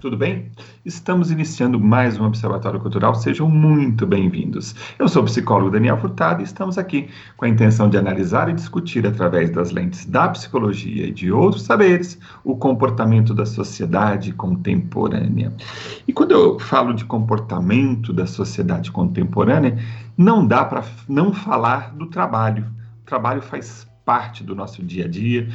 tudo bem? Estamos iniciando mais um Observatório Cultural, sejam muito bem-vindos. Eu sou o psicólogo Daniel Furtado e estamos aqui com a intenção de analisar e discutir, através das lentes da psicologia e de outros saberes, o comportamento da sociedade contemporânea. E quando eu falo de comportamento da sociedade contemporânea, não dá para não falar do trabalho. O trabalho faz parte do nosso dia a dia,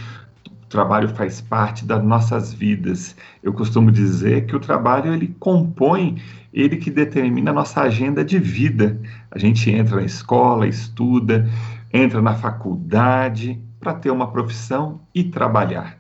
trabalho faz parte das nossas vidas. Eu costumo dizer que o trabalho ele compõe, ele que determina a nossa agenda de vida. A gente entra na escola, estuda, entra na faculdade para ter uma profissão e trabalhar.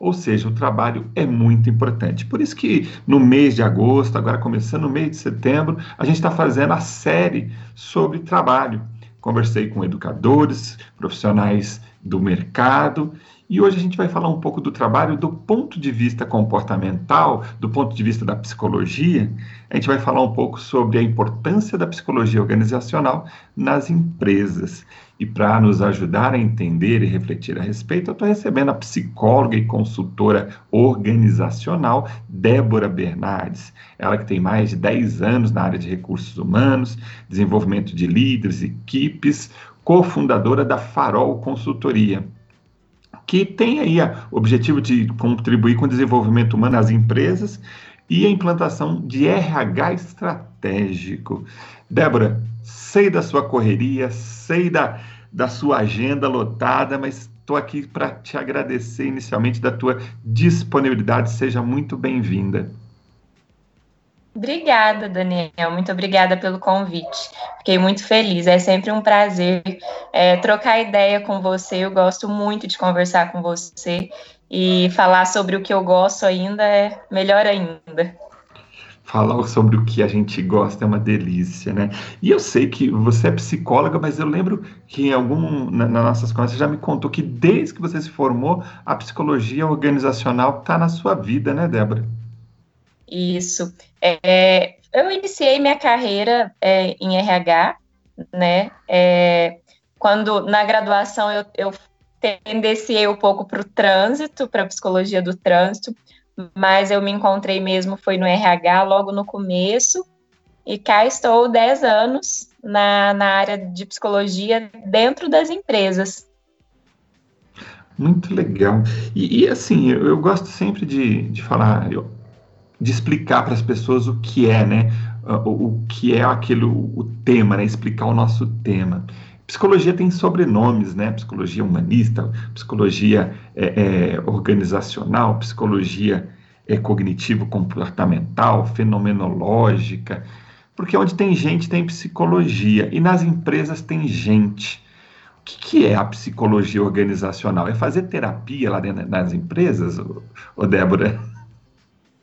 Ou seja, o trabalho é muito importante. Por isso que no mês de agosto, agora começando no mês de setembro, a gente está fazendo a série sobre trabalho. Conversei com educadores, profissionais do mercado e hoje a gente vai falar um pouco do trabalho do ponto de vista comportamental, do ponto de vista da psicologia. A gente vai falar um pouco sobre a importância da psicologia organizacional nas empresas. E para nos ajudar a entender e refletir a respeito, eu estou recebendo a psicóloga e consultora organizacional Débora Bernardes. Ela que tem mais de 10 anos na área de recursos humanos, desenvolvimento de líderes, equipes, cofundadora da Farol Consultoria que tem aí o objetivo de contribuir com o desenvolvimento humano nas empresas e a implantação de RH estratégico. Débora, sei da sua correria, sei da, da sua agenda lotada, mas estou aqui para te agradecer inicialmente da tua disponibilidade. Seja muito bem-vinda. Obrigada, Daniel. Muito obrigada pelo convite. Fiquei muito feliz. É sempre um prazer é, trocar ideia com você. Eu gosto muito de conversar com você e falar sobre o que eu gosto ainda é melhor ainda. Falar sobre o que a gente gosta é uma delícia, né? E eu sei que você é psicóloga, mas eu lembro que em algum na, nas nossas conversas já me contou que desde que você se formou, a psicologia organizacional está na sua vida, né, Débora? Isso. É, eu iniciei minha carreira é, em RH, né? É, quando na graduação eu, eu tendenciei um pouco para o trânsito, para a psicologia do trânsito, mas eu me encontrei mesmo foi no RH logo no começo, e cá estou 10 anos na, na área de psicologia dentro das empresas. Muito legal. E, e assim, eu, eu, gosto sempre de, de falar, eu, de explicar para as pessoas o que é, né? O, o que é aquele o tema, né? Explicar o nosso tema. Psicologia tem sobrenomes, né? Psicologia humanista, psicologia é, é, organizacional, psicologia é, cognitivo-comportamental, fenomenológica, porque onde tem gente tem psicologia e nas empresas tem gente. O que, que é a psicologia organizacional? É fazer terapia lá dentro das empresas, ô Débora?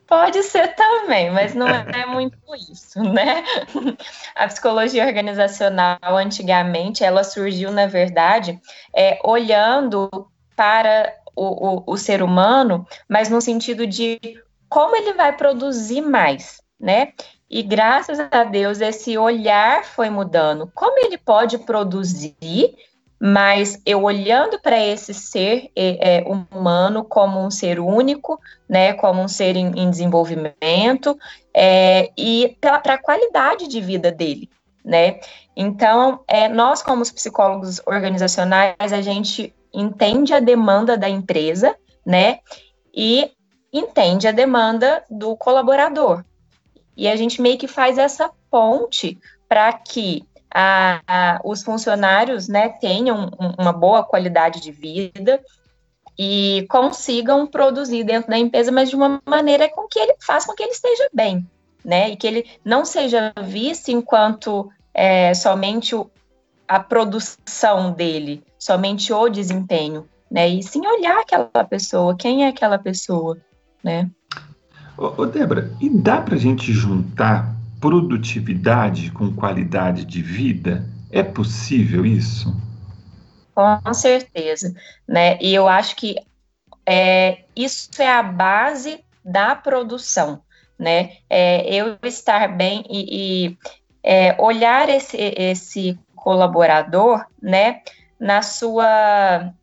Pode ser também, mas não é muito isso, né? A psicologia organizacional, antigamente, ela surgiu, na verdade, é, olhando para o, o, o ser humano, mas no sentido de como ele vai produzir mais, né? E graças a Deus esse olhar foi mudando. Como ele pode produzir mas eu olhando para esse ser é, humano como um ser único, né, como um ser em, em desenvolvimento é, e para a qualidade de vida dele, né? Então, é, nós como psicólogos organizacionais a gente entende a demanda da empresa, né, e entende a demanda do colaborador e a gente meio que faz essa ponte para que a, a, os funcionários né, tenham uma boa qualidade de vida e consigam produzir dentro da empresa, mas de uma maneira com que ele faça com que ele esteja bem, né? E que ele não seja visto enquanto é, somente o, a produção dele, somente o desempenho, né? E sim olhar aquela pessoa, quem é aquela pessoa, né? Ô, ô Débora, e dá para a gente juntar produtividade com qualidade de vida? É possível isso? Com certeza, né? E eu acho que é, isso é a base da produção, né? É, eu estar bem e, e é, olhar esse, esse colaborador, né? Na sua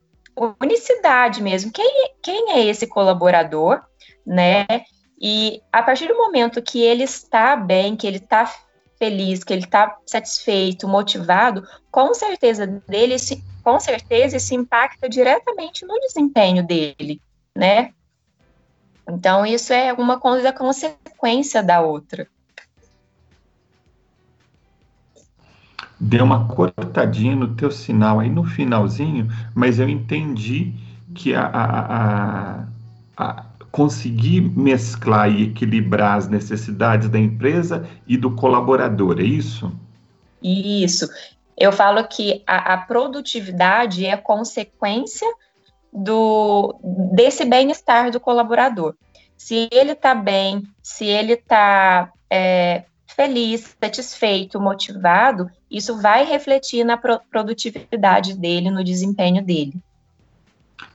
unicidade mesmo. Quem, quem é esse colaborador, né? E a partir do momento que ele está bem, que ele está feliz, que ele está satisfeito, motivado, com certeza dele, com certeza isso impacta diretamente no desempenho dele, né? Então isso é uma coisa consequência da outra. Deu uma cortadinha no teu sinal aí no finalzinho, mas eu entendi que a, a, a, a conseguir mesclar e equilibrar as necessidades da empresa e do colaborador, é isso? Isso. Eu falo que a, a produtividade é consequência do desse bem-estar do colaborador. Se ele está bem, se ele está é, feliz, satisfeito, motivado, isso vai refletir na pro produtividade dele, no desempenho dele.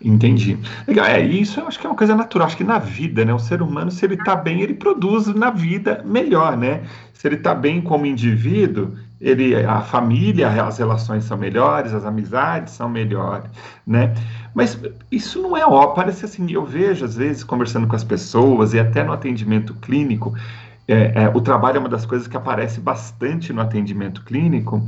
Entendi. Legal, é, isso eu acho que é uma coisa natural. Acho que na vida, né? O ser humano, se ele está bem, ele produz na vida melhor, né? Se ele está bem como indivíduo, ele, a família, as relações são melhores, as amizades são melhores, né? Mas isso não é ó, parece assim, eu vejo às vezes conversando com as pessoas e até no atendimento clínico, é, é, o trabalho é uma das coisas que aparece bastante no atendimento clínico.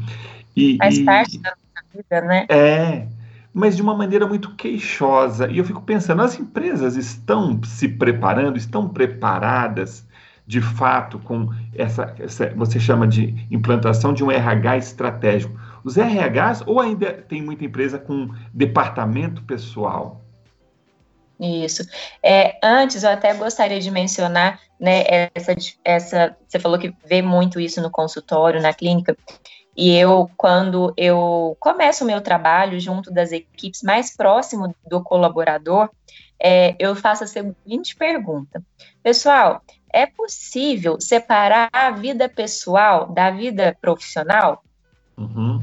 E, Faz e, parte da vida, né? É, mas de uma maneira muito queixosa. E eu fico pensando, as empresas estão se preparando, estão preparadas de fato com essa, essa você chama de implantação de um RH estratégico. Os RHs ou ainda tem muita empresa com departamento pessoal? Isso. É, antes, eu até gostaria de mencionar, né, essa, essa, você falou que vê muito isso no consultório, na clínica, e eu, quando eu começo o meu trabalho junto das equipes mais próximo do colaborador, é, eu faço a seguinte pergunta: Pessoal, é possível separar a vida pessoal da vida profissional? Uhum.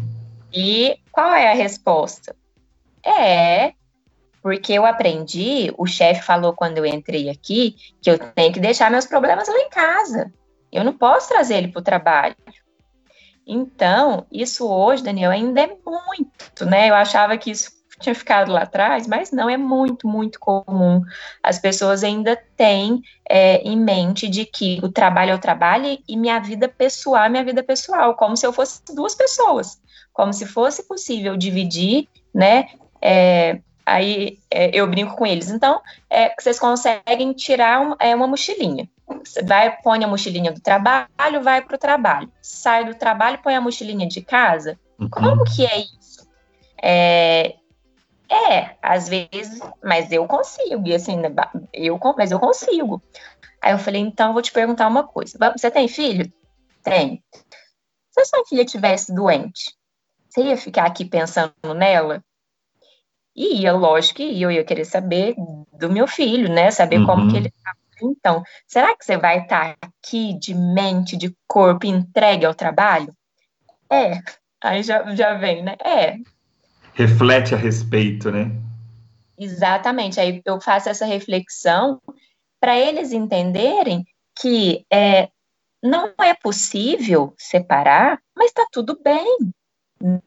E qual é a resposta? É, porque eu aprendi, o chefe falou quando eu entrei aqui, que eu tenho que deixar meus problemas lá em casa. Eu não posso trazer ele para o trabalho. Então, isso hoje, Daniel, ainda é muito, né? Eu achava que isso tinha ficado lá atrás, mas não, é muito, muito comum. As pessoas ainda têm é, em mente de que o trabalho é o trabalho e minha vida pessoal é minha vida pessoal, como se eu fosse duas pessoas, como se fosse possível dividir, né? É, aí é, eu brinco com eles. Então, é, vocês conseguem tirar um, é, uma mochilinha. Vai, põe a mochilinha do trabalho, vai para o trabalho. Sai do trabalho, põe a mochilinha de casa. Uhum. Como que é isso? É, é, às vezes, mas eu consigo, e assim, eu, mas eu consigo. Aí eu falei, então eu vou te perguntar uma coisa. Você tem filho? Tem. Se a sua filha tivesse doente, você ia ficar aqui pensando nela? E ia, lógico que eu ia querer saber do meu filho, né? Saber uhum. como que ele tá. Então, será que você vai estar aqui de mente, de corpo, entregue ao trabalho? É. Aí já, já vem, né? É. Reflete a respeito, né? Exatamente. Aí eu faço essa reflexão para eles entenderem que é, não é possível separar, mas está tudo bem,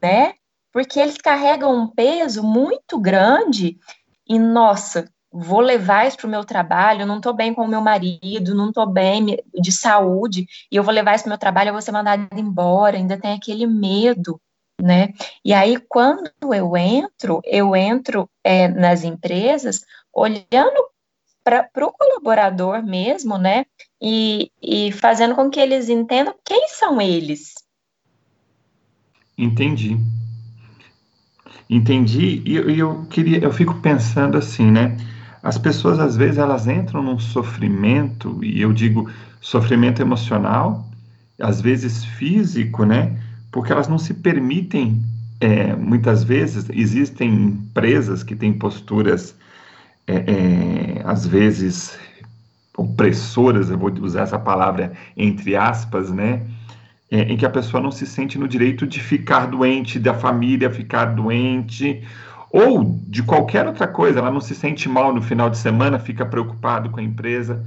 né? Porque eles carregam um peso muito grande e, nossa, vou levar isso para o meu trabalho, não estou bem com o meu marido, não estou bem de saúde, e eu vou levar isso para o meu trabalho, eu vou ser mandada embora, ainda tem aquele medo, né? E aí, quando eu entro, eu entro é, nas empresas olhando para o colaborador mesmo, né? E, e fazendo com que eles entendam quem são eles. Entendi. Entendi, e eu, eu queria, eu fico pensando assim, né? As pessoas, às vezes, elas entram num sofrimento, e eu digo sofrimento emocional, às vezes físico, né? Porque elas não se permitem, é, muitas vezes, existem empresas que têm posturas, é, é, às vezes, opressoras, eu vou usar essa palavra entre aspas, né? É, em que a pessoa não se sente no direito de ficar doente, da família ficar doente, ou de qualquer outra coisa, ela não se sente mal no final de semana, fica preocupado com a empresa.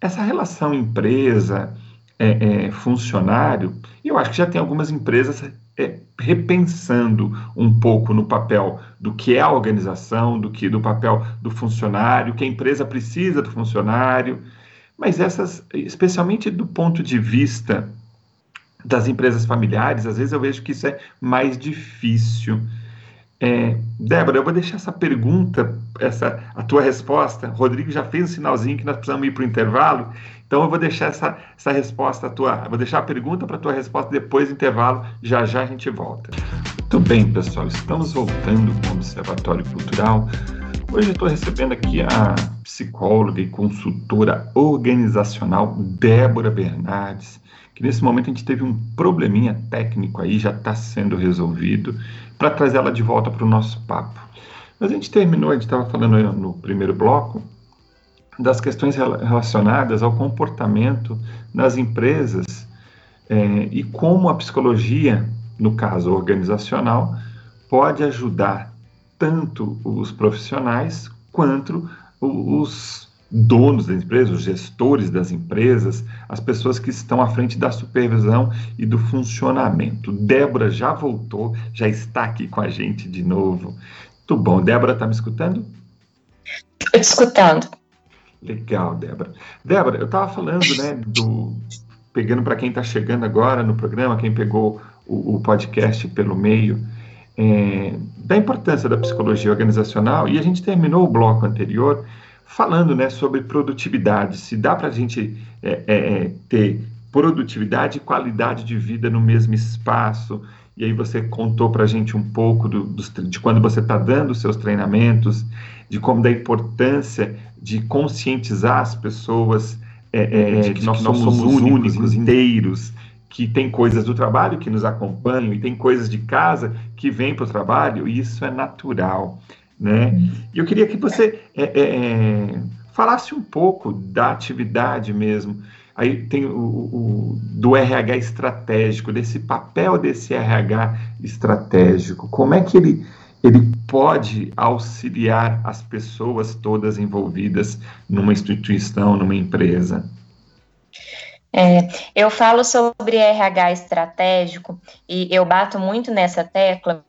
Essa relação empresa, é, é, funcionário, eu acho que já tem algumas empresas é, repensando um pouco no papel do que é a organização, do que do papel do funcionário, que a empresa precisa do funcionário, mas essas, especialmente do ponto de vista das empresas familiares, às vezes eu vejo que isso é mais difícil. É, Débora, eu vou deixar essa pergunta, essa a tua resposta. Rodrigo já fez um sinalzinho que nós precisamos ir para o intervalo, então eu vou deixar essa, essa resposta tua, vou deixar a pergunta para a tua resposta depois do intervalo. Já já a gente volta. Muito bem, pessoal, estamos voltando com o Observatório Cultural. Hoje eu estou recebendo aqui a psicóloga e consultora organizacional Débora Bernardes que nesse momento a gente teve um probleminha técnico aí, já está sendo resolvido, para trazer ela de volta para o nosso papo. Mas a gente terminou, a gente estava falando no primeiro bloco, das questões relacionadas ao comportamento das empresas é, e como a psicologia, no caso organizacional, pode ajudar tanto os profissionais quanto os donos das empresas, os gestores das empresas, as pessoas que estão à frente da supervisão e do funcionamento. Débora já voltou, já está aqui com a gente de novo. Tudo bom. Débora, está me escutando? Estou te escutando. Legal, Débora. Débora, eu estava falando, né, do. Pegando para quem está chegando agora no programa, quem pegou o, o podcast pelo meio, é, da importância da psicologia organizacional, e a gente terminou o bloco anterior falando né, sobre produtividade, se dá para a gente é, é, é, ter produtividade e qualidade de vida no mesmo espaço. E aí você contou para a gente um pouco do, do, de quando você está dando os seus treinamentos, de como da importância de conscientizar as pessoas é, é, de, que, de nós, que nós somos, somos únicos, únicos, inteiros, que tem coisas do trabalho que nos acompanham e tem coisas de casa que vêm para o trabalho, e isso é natural. Né? E eu queria que você é, é, é, falasse um pouco da atividade mesmo. Aí tem o, o, do RH estratégico, desse papel desse RH estratégico. Como é que ele, ele pode auxiliar as pessoas todas envolvidas numa instituição, numa empresa? É, eu falo sobre RH estratégico e eu bato muito nessa tecla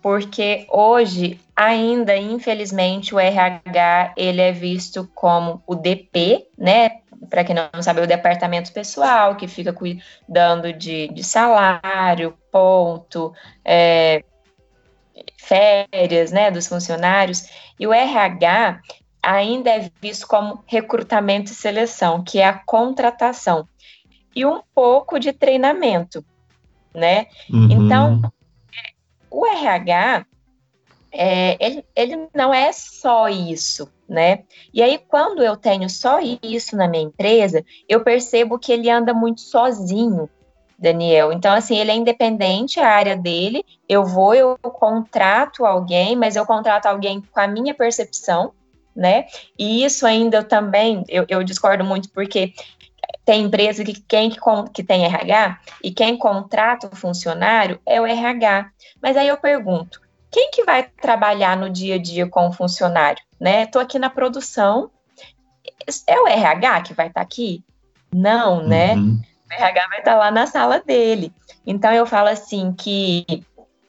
porque hoje ainda, infelizmente, o RH ele é visto como o DP, né? Para quem não sabe, é o departamento pessoal que fica cuidando de, de salário, ponto, é, férias, né, dos funcionários. E o RH ainda é visto como recrutamento e seleção, que é a contratação e um pouco de treinamento, né? Uhum. Então o RH, é, ele, ele não é só isso, né? E aí, quando eu tenho só isso na minha empresa, eu percebo que ele anda muito sozinho, Daniel. Então, assim, ele é independente, a área dele, eu vou, eu contrato alguém, mas eu contrato alguém com a minha percepção, né? E isso ainda eu também, eu, eu discordo muito, porque tem empresa que quem que, que tem RH e quem contrata o funcionário é o RH. Mas aí eu pergunto, quem que vai trabalhar no dia a dia com o funcionário? Né? Estou aqui na produção, é o RH que vai estar tá aqui? Não, né? Uhum. O RH vai estar tá lá na sala dele. Então eu falo assim que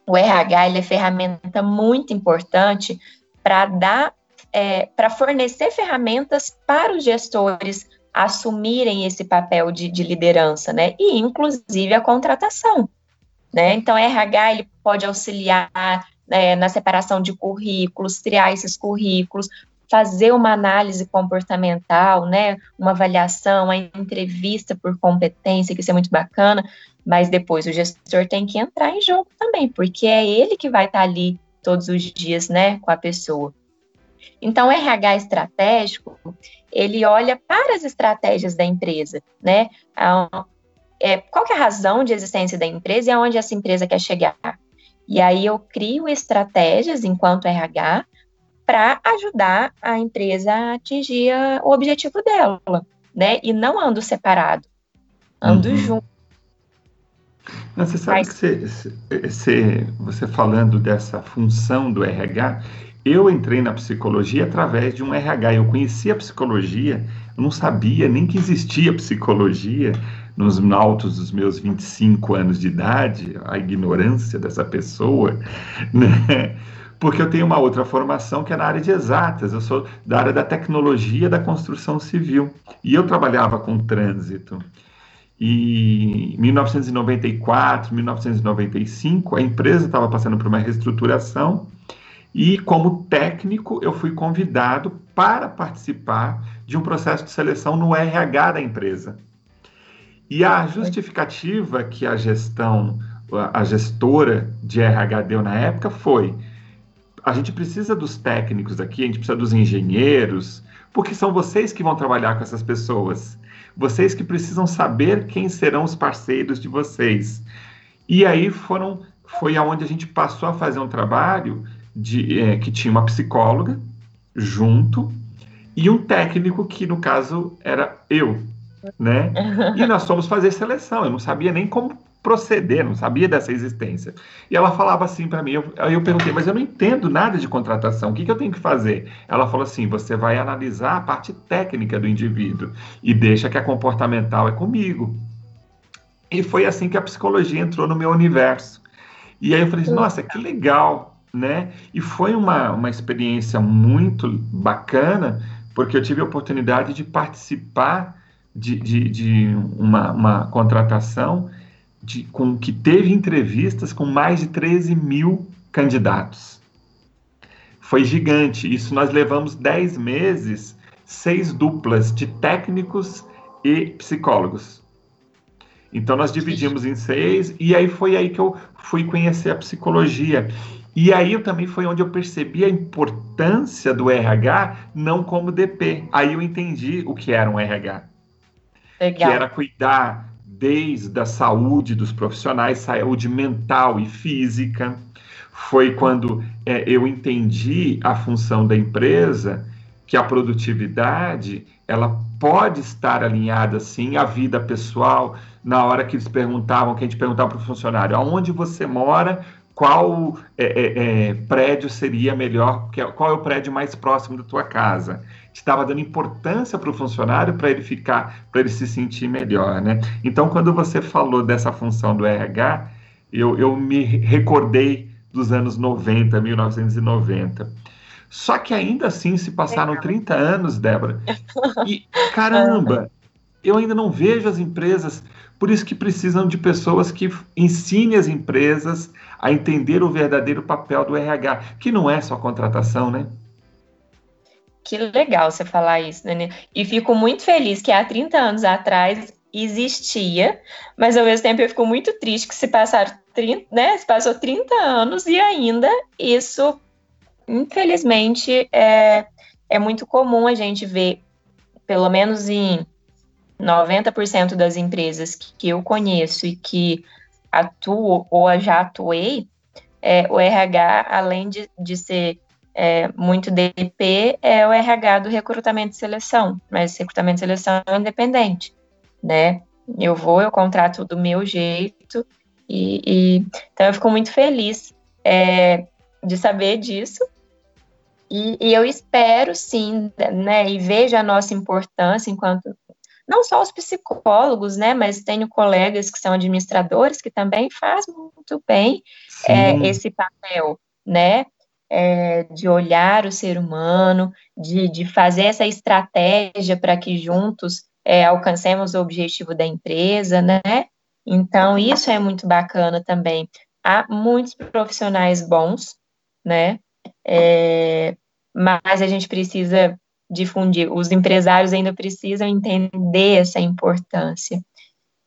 o RH ele é ferramenta muito importante para dar, é, para fornecer ferramentas para os gestores assumirem esse papel de, de liderança, né? E inclusive a contratação. Né? Então, RH ele pode auxiliar né, na separação de currículos, criar esses currículos, fazer uma análise comportamental, né, uma avaliação, a entrevista por competência, que isso é muito bacana, mas depois o gestor tem que entrar em jogo também, porque é ele que vai estar ali todos os dias, né, com a pessoa. Então, o RH estratégico, ele olha para as estratégias da empresa, né, é, qual é a razão de existência da empresa e aonde essa empresa quer chegar. E aí eu crio estratégias enquanto RH para ajudar a empresa a atingir o objetivo dela, né? E não ando separado, ando uhum. junto. Não, você sabe Mas... que você, você, você falando dessa função do RH, eu entrei na psicologia através de um RH. Eu conhecia a psicologia, eu não sabia nem que existia psicologia nos altos dos meus 25 anos de idade, a ignorância dessa pessoa, né? porque eu tenho uma outra formação que é na área de exatas, eu sou da área da tecnologia da construção civil, e eu trabalhava com trânsito. E em 1994, 1995, a empresa estava passando por uma reestruturação e, como técnico, eu fui convidado para participar de um processo de seleção no RH da empresa. E a justificativa que a gestão, a gestora de RH deu na época foi: a gente precisa dos técnicos aqui, a gente precisa dos engenheiros, porque são vocês que vão trabalhar com essas pessoas. Vocês que precisam saber quem serão os parceiros de vocês. E aí foram, foi aonde a gente passou a fazer um trabalho de, é, que tinha uma psicóloga junto e um técnico que no caso era eu, né? E nós fomos fazer seleção. Eu não sabia nem como proceder, não sabia dessa existência. E ela falava assim para mim, eu, eu perguntei, mas eu não entendo nada de contratação, o que, que eu tenho que fazer? Ela falou assim, você vai analisar a parte técnica do indivíduo e deixa que a comportamental é comigo. E foi assim que a psicologia entrou no meu universo. E aí eu falei, nossa, que legal, né? E foi uma, uma experiência muito bacana, porque eu tive a oportunidade de participar de, de, de uma, uma, contratação de, com que teve entrevistas com mais de 13 mil candidatos. Foi gigante. Isso nós levamos 10 meses, seis duplas de técnicos e psicólogos. Então nós dividimos em seis, e aí foi aí que eu fui conhecer a psicologia. E aí eu também foi onde eu percebi a importância do RH não como DP. Aí eu entendi o que era um RH. Legal. Que era cuidar desde a saúde dos profissionais, saúde mental e física. Foi quando é, eu entendi a função da empresa, que a produtividade ela pode estar alinhada sim à vida pessoal. Na hora que eles perguntavam, que a gente perguntava para o funcionário, aonde você mora, qual é, é, é, prédio seria melhor, qual é o prédio mais próximo da tua casa. Estava dando importância para o funcionário para ele ficar, para ele se sentir melhor, né? Então, quando você falou dessa função do RH, eu, eu me recordei dos anos 90, 1990. Só que ainda assim se passaram 30 anos, Débora. E caramba, eu ainda não vejo as empresas, por isso que precisam de pessoas que ensinem as empresas a entender o verdadeiro papel do RH, que não é só contratação, né? Que legal você falar isso, Dani. E fico muito feliz que há 30 anos atrás existia, mas ao mesmo tempo eu fico muito triste que se passaram 30, né, se passou 30 anos e ainda isso, infelizmente, é, é muito comum a gente ver, pelo menos em 90% das empresas que, eu conheço e que atuo ou já atuei, é, o RH, além de, de ser é, muito DP, é o RH do recrutamento e seleção, mas recrutamento e seleção é independente, né? Eu vou, eu contrato do meu jeito, e, e então eu fico muito feliz é, de saber disso, e, e, eu espero sim, né, e vejo a nossa importância enquanto não só os psicólogos, né, mas tenho colegas que são administradores que também fazem muito bem é, esse papel, né, é, de olhar o ser humano, de, de fazer essa estratégia para que juntos é, alcancemos o objetivo da empresa, né? Então, isso é muito bacana também. Há muitos profissionais bons, né? É, mas a gente precisa difundir, os empresários ainda precisam entender essa importância.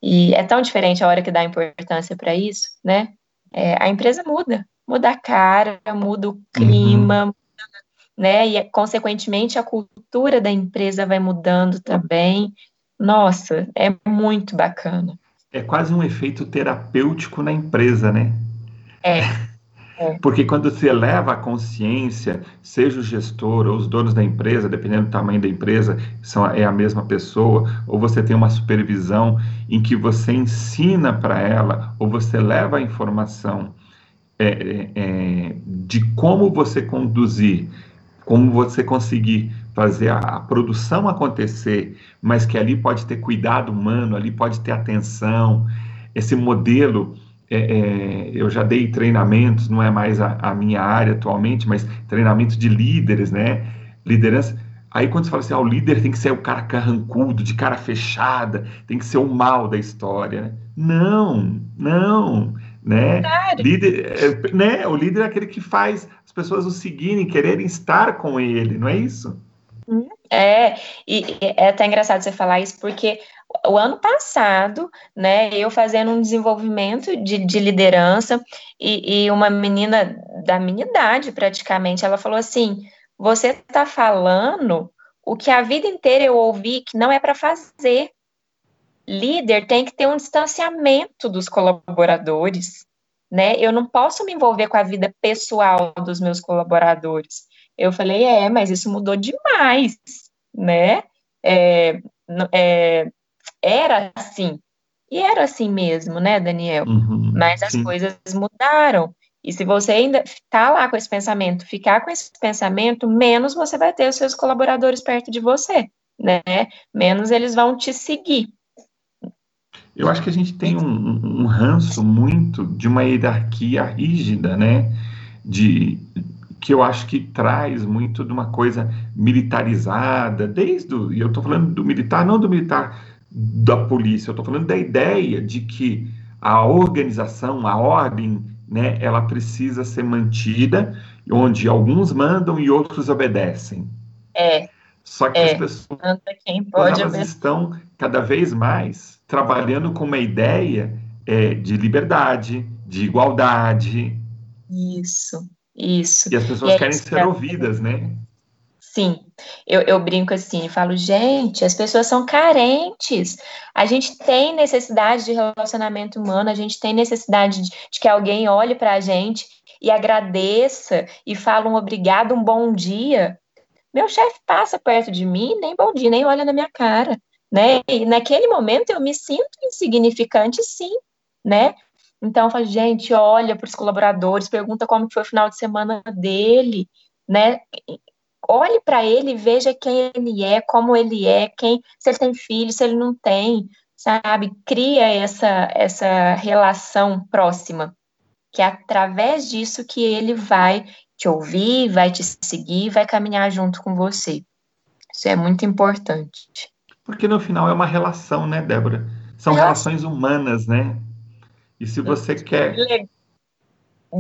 E é tão diferente a hora que dá importância para isso, né? É, a empresa muda, muda a cara, muda o clima, uhum. né? E consequentemente a cultura da empresa vai mudando também. Nossa, é muito bacana. É quase um efeito terapêutico na empresa, né? É. É. Porque quando você eleva a consciência, seja o gestor ou os donos da empresa, dependendo do tamanho da empresa, são, é a mesma pessoa, ou você tem uma supervisão em que você ensina para ela, ou você leva a informação é, é, é, de como você conduzir, como você conseguir fazer a, a, produção acontecer, mas que ali pode ter cuidado humano, ali pode ter atenção, esse modelo é, é, eu já dei treinamentos, não é mais a, a, minha área atualmente, mas treinamento de líderes, né? Liderança. Aí quando você fala assim, ah, o líder tem que ser o cara carrancudo, de cara fechada, tem que ser o mal da história. Né? Não, não, né? Líder, é, né? O líder é aquele que faz as pessoas o seguirem, quererem estar com ele, não é isso? É, e é até engraçado você falar isso, porque o ano passado, né, eu fazendo um desenvolvimento de, de liderança, e, e, uma menina da minha idade, praticamente, ela falou assim: você está falando o que a vida inteira eu ouvi que não é para fazer. Líder tem que ter um distanciamento dos colaboradores, né? Eu não posso me envolver com a vida pessoal dos meus colaboradores. Eu falei, é, mas isso mudou demais, né? É, é, era assim. E era assim mesmo, né, Daniel? Uhum, Mas as sim. coisas mudaram. E se você ainda está lá com esse pensamento, ficar com esse pensamento, menos você vai ter os seus colaboradores perto de você, né? Menos eles vão te seguir. Eu acho que a gente tem um, um ranço muito de uma hierarquia rígida, né? De, que eu acho que traz muito de uma coisa militarizada, desde o, e eu estou falando do militar, não do militar da polícia, eu estou falando da ideia de que a organização, a ordem, né, ela precisa ser mantida, onde alguns mandam e outros obedecem. É. Só que é. as pessoas elas estão cada vez mais trabalhando com uma ideia é, de liberdade, de igualdade. Isso, isso. E as pessoas e querem ser ouvidas, né? Sim, eu, eu brinco assim, falo, gente, as pessoas são carentes. A gente tem necessidade de relacionamento humano, a gente tem necessidade de, de que alguém olhe para a gente e agradeça e fale um obrigado, um bom dia. Meu chefe passa perto de mim, nem bom dia, nem olha na minha cara, né? E naquele momento eu me sinto insignificante, sim, né? Então, falo, gente, olha para os colaboradores, pergunta como foi o final de semana dele, né? Olhe para ele, veja quem ele é, como ele é, quem, se ele tem filho, se ele não tem, sabe? Cria essa essa relação próxima, que é através disso que ele vai te ouvir, vai te seguir, vai caminhar junto com você. Isso é muito importante. Porque no final é uma relação, né, Débora? São relações humanas, né? E se você quer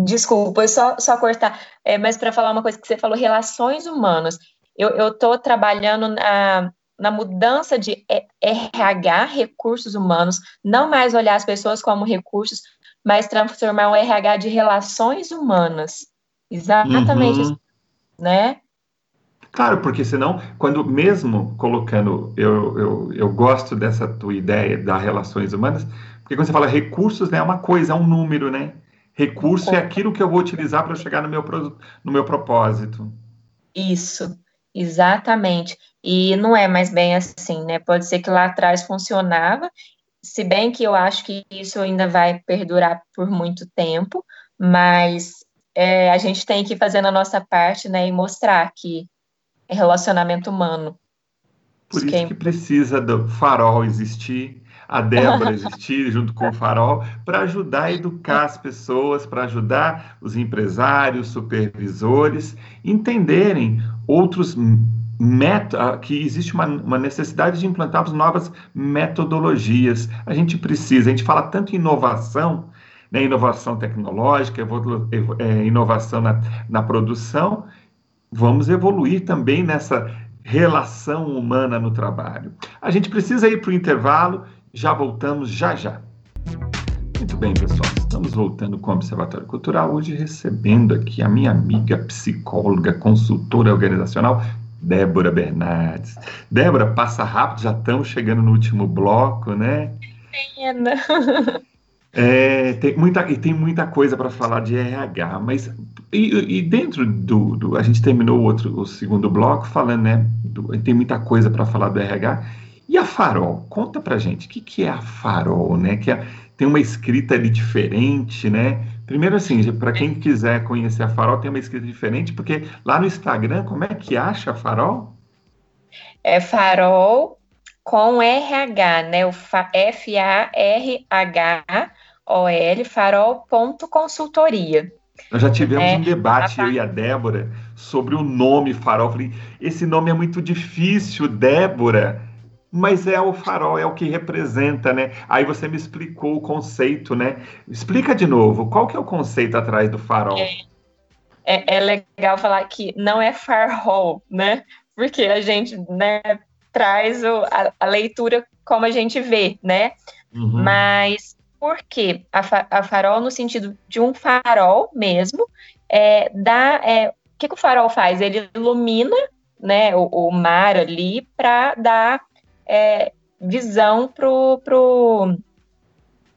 Desculpa, só, só cortar, é, mas para falar uma coisa que você falou, relações humanas. Eu estou trabalhando na, na mudança de RH, recursos humanos, não mais olhar as pessoas como recursos, mas transformar um RH de relações humanas. Exatamente uhum. isso, né? Claro, porque senão, quando mesmo colocando, eu, eu, eu gosto dessa tua ideia das relações humanas, porque quando você fala recursos, né, é uma coisa, é um número, né? Recurso é aquilo que eu vou utilizar para chegar no meu, no meu propósito. Isso, exatamente. E não é mais bem assim, né? Pode ser que lá atrás funcionava, se bem que eu acho que isso ainda vai perdurar por muito tempo, mas é, a gente tem que fazer a nossa parte, né? E mostrar que é relacionamento humano. Por isso que, que precisa do farol existir, a Débora existir junto com o Farol para ajudar a educar as pessoas, para ajudar os empresários, supervisores, entenderem outros métodos, que existe uma, uma, necessidade de implantarmos novas metodologias. A gente precisa, a gente fala tanto em inovação, né, inovação tecnológica, é, inovação na, na produção, vamos evoluir também nessa relação humana no trabalho. A gente precisa ir para o intervalo já voltamos já já. Muito bem, pessoal. Estamos voltando com o Observatório Cultural, hoje recebendo aqui a minha amiga psicóloga, consultora organizacional, Débora Bernardes. Débora, passa rápido, já estamos chegando no último bloco, né? Pena. É, tem muita, e tem muita coisa para falar de RH, mas e, e dentro do, do, A gente terminou o, outro, o segundo bloco falando, né? Do, tem muita coisa para falar do RH, e a Farol? Conta pra gente, o que, que é a Farol, né? Que é, tem uma escrita ali diferente, né? Primeiro assim, para quem quiser conhecer a Farol, tem uma escrita diferente, porque lá no Instagram, como é que acha a Farol? É Farol com RH, né? O F-A-R-H F-A-R-O-L, farol.consultoria. Nós já tivemos é, um debate, a... eu e a Débora, sobre o nome farol. Eu falei, esse nome é muito difícil, Débora mas é o farol, é o que representa, né? Aí você me explicou o conceito, né? Explica de novo, qual que é o conceito atrás do farol? É, é, é legal falar que não é farol, né? Porque a gente né, traz o, a, a, leitura como a gente vê, né? Uhum. Mas por quê? A, a, farol no sentido de um farol mesmo, é, dá, é, o que, que o farol faz? Ele ilumina né, o, o mar ali para dar é, visão pro, pro,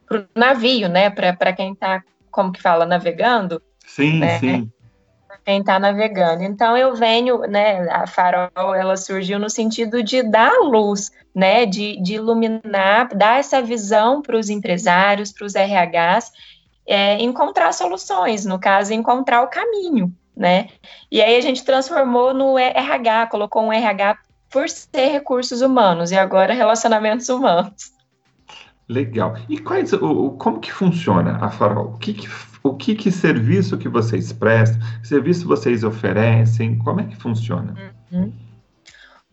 pro navio, né? Para quem está, como que fala, navegando. Sim, né? sim. Quem está navegando. Então eu venho, né? A farol ela surgiu no sentido de dar luz, né? De, de iluminar, dar essa visão para os empresários, para os RHs, é, encontrar soluções, no caso, encontrar o caminho, né? E aí a gente transformou no RH, colocou um RH por ser recursos humanos e agora relacionamentos humanos. Legal. E quais, o, como que funciona a Farol? O que, que o que, que serviço que vocês prestam? Que serviço vocês oferecem? Como é que funciona? Uhum.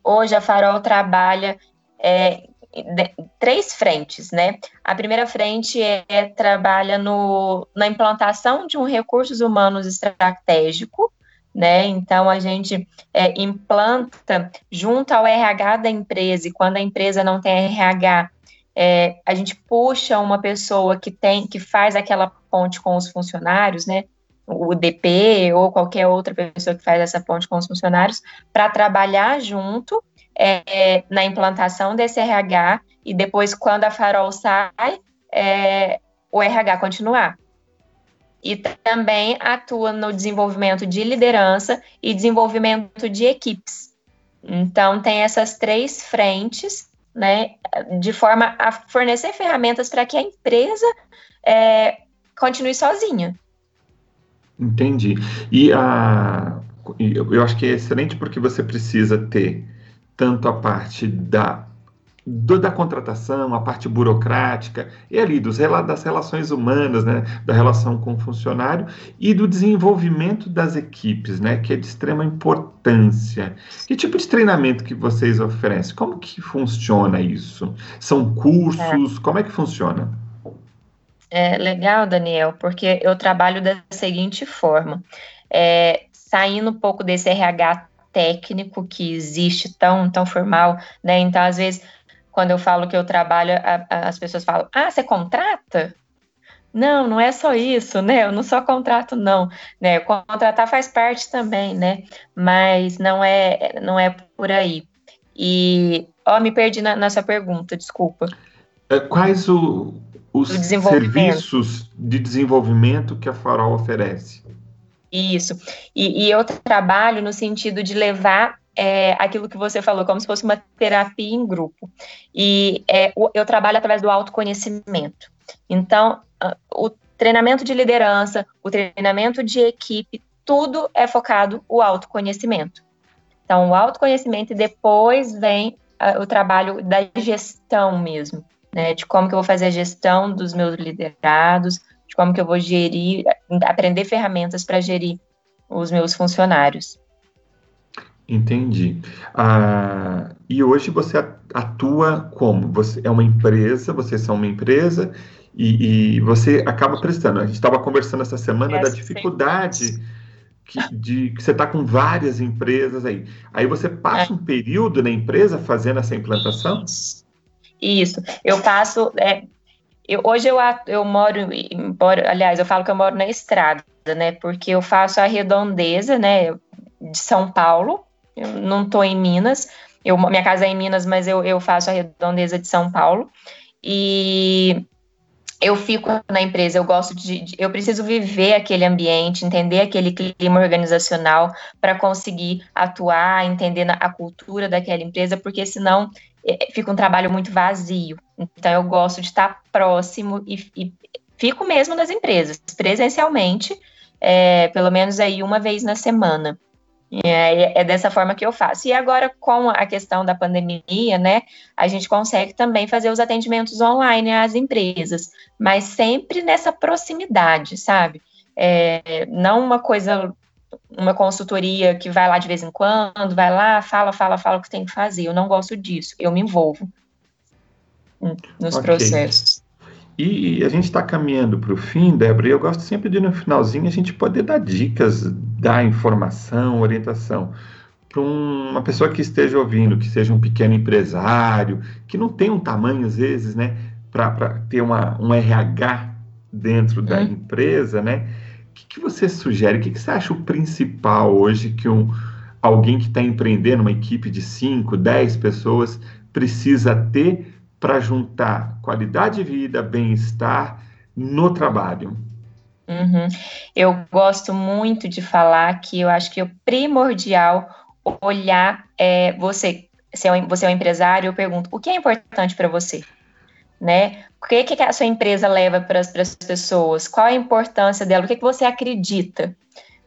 Hoje a Farol trabalha é, de, três frentes, né? A primeira frente é, é trabalha no, na implantação de um recursos humanos estratégico, né? Então a gente é, implanta junto ao RH da empresa, e quando a empresa não tem RH, é, a gente puxa uma pessoa que tem, que faz aquela ponte com os funcionários, né? O DP ou qualquer outra pessoa que faz essa ponte com os funcionários, para trabalhar junto é, na implantação desse RH e depois, quando a Farol sai, é, o RH continuar e também atua no desenvolvimento de liderança e desenvolvimento de equipes. Então, tem essas três frentes, né, de forma a fornecer ferramentas para que a empresa é, continue sozinha. Entendi. E a, eu acho que é excelente porque você precisa ter tanto a parte da do, da contratação, a parte burocrática, e ali dos, das relações humanas, né, da relação com o funcionário e do desenvolvimento das equipes, né, que é de extrema importância. Que tipo de treinamento que vocês oferecem? Como que funciona isso? São cursos? É. Como é que funciona? É legal, Daniel, porque eu trabalho da seguinte forma, é, saindo um pouco desse RH técnico que existe tão, tão formal, né? Então, às vezes, quando eu falo que eu trabalho, a, a, as pessoas falam: Ah, você contrata? Não, não é só isso, né? Eu não só contrato, não. Né? Contratar faz parte também, né? Mas não é, não é por aí. E, ó, me perdi na, nessa pergunta, desculpa. É, quais o, os serviços de desenvolvimento que a Farol oferece? Isso. E, e eu trabalho no sentido de levar é, aquilo que você falou, como se fosse uma terapia em grupo. E é, eu trabalho através do autoconhecimento. Então, o treinamento de liderança, o treinamento de equipe, tudo é focado o autoconhecimento. Então, o autoconhecimento e depois vem o trabalho da gestão mesmo, né? De como que eu vou fazer a gestão dos meus liderados, de como que eu vou gerir, aprender ferramentas para gerir os meus funcionários. Entendi. Ah, e hoje você atua como? Você é uma empresa, vocês são uma empresa e, e você acaba prestando. A gente estava conversando essa semana é, da dificuldade que, de, que você está com várias empresas aí. Aí você passa é. um período na empresa fazendo essa implantação? Isso. Eu passo. É, eu, hoje eu, eu moro, embora, aliás, eu falo que eu moro na estrada, né? Porque eu faço a redondeza, né? De São Paulo eu não estou em Minas. Eu, minha casa é em Minas, mas eu, eu faço a redondeza de São Paulo. E eu fico na empresa, eu gosto de, de, eu preciso viver aquele ambiente, entender aquele clima organizacional para conseguir atuar, entender a cultura daquela empresa, porque senão é, fica um trabalho muito vazio. Então eu gosto de estar próximo e, e fico mesmo nas empresas, presencialmente, é, pelo menos aí uma vez na semana. É, é, dessa forma que eu faço. E agora, com a questão da pandemia, né, a gente consegue também fazer os atendimentos online às empresas, mas sempre nessa proximidade, sabe? É, não uma coisa, uma consultoria que vai lá de vez em quando, vai lá, fala, fala, fala o que tem que fazer. Eu não gosto disso, eu me envolvo nos okay. processos. E a gente está caminhando para o fim, Débora, e eu gosto sempre de no finalzinho a gente poder dar dicas, dar informação, orientação para uma pessoa que esteja ouvindo, que seja um pequeno empresário, que não tem um tamanho, às vezes, né, para ter uma, um RH dentro da hum. empresa, né? O que, que você sugere? O que, que você acha o principal hoje que um, alguém que está empreendendo, uma equipe de 5, 10 pessoas, precisa ter para juntar qualidade de vida, bem-estar no trabalho? Uhum. Eu gosto muito de falar que eu acho que é primordial olhar é, você. Se é um, você é um empresário, eu pergunto, o que é importante para você? Né? O que, que a sua empresa leva para as pessoas? Qual a importância dela? O que, que você acredita?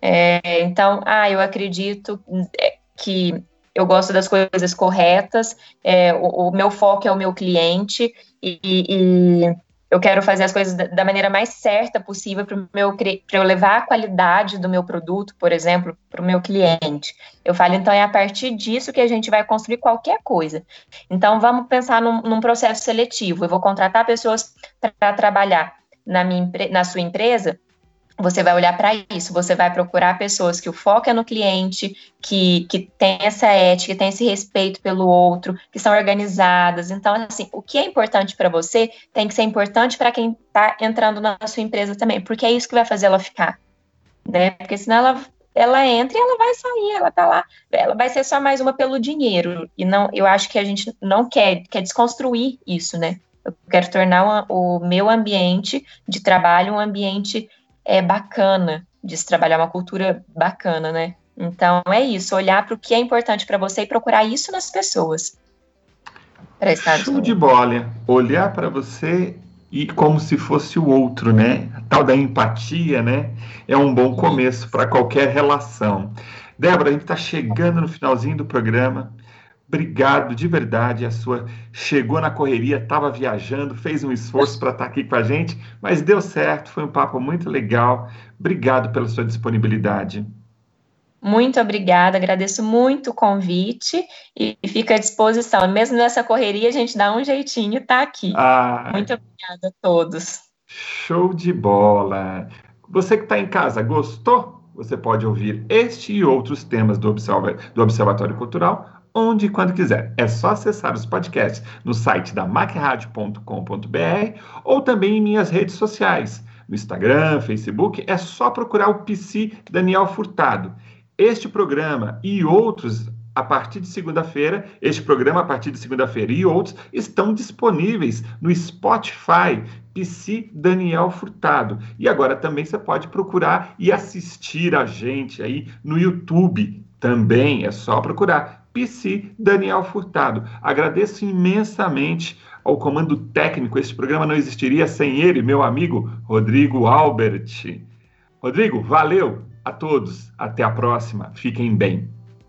É, então, ah, eu acredito é, que eu gosto das coisas corretas, é, o, o, meu foco é o meu cliente e, e eu quero fazer as coisas da, maneira mais certa possível para eu levar a qualidade do meu produto, por exemplo, para o meu cliente. Eu falo, então é a partir disso que a gente vai construir qualquer coisa. Então vamos pensar num, num processo seletivo. Eu vou contratar pessoas para trabalhar na, minha, na sua empresa você vai olhar para isso, você vai procurar pessoas que o foco é no cliente, que, que tem essa ética, que tem esse respeito pelo outro, que são organizadas. Então, assim, o que é importante para você tem que ser importante para quem está entrando na sua empresa também, porque é isso que vai fazer ela ficar, né? Porque senão ela, ela entra e ela vai sair, ela tá lá, ela vai ser só mais uma pelo dinheiro. E não, eu acho que a gente não quer, quer desconstruir isso, né? Eu quero tornar uma, o meu ambiente de trabalho um ambiente é bacana de se trabalhar uma cultura bacana, né? Então é isso, olhar para o que é importante para você e procurar isso nas pessoas. Show de bola, olhar para você e como se fosse o outro, né? A tal da empatia, né? É um bom começo para qualquer relação. Débora, a gente está chegando no finalzinho do programa. Obrigado de verdade. A sua chegou na correria, estava viajando, fez um esforço para estar tá aqui com a gente, mas deu certo. Foi um papo muito legal. Obrigado pela sua disponibilidade. Muito obrigada, agradeço muito o convite e fica à disposição. Mesmo nessa correria, a gente dá um jeitinho, tá aqui. Ah, muito obrigada a todos. Show de bola. Você que está em casa, gostou? Você pode ouvir este e outros temas do, do Observatório Cultural onde e quando quiser. É só acessar os podcasts no site da macradio.com.br ou também em minhas redes sociais. No Instagram, Facebook, é só procurar o PC Daniel Furtado. Este programa e outros a partir de segunda-feira, este programa a partir de segunda-feira e outros estão disponíveis no Spotify, PC Daniel Furtado. E agora também você pode procurar e assistir a gente aí no YouTube. Também é só procurar PC Daniel Furtado. Agradeço imensamente ao comando técnico. Este programa não existiria sem ele, meu amigo Rodrigo Albert. Rodrigo, valeu a todos. Até a próxima. Fiquem bem.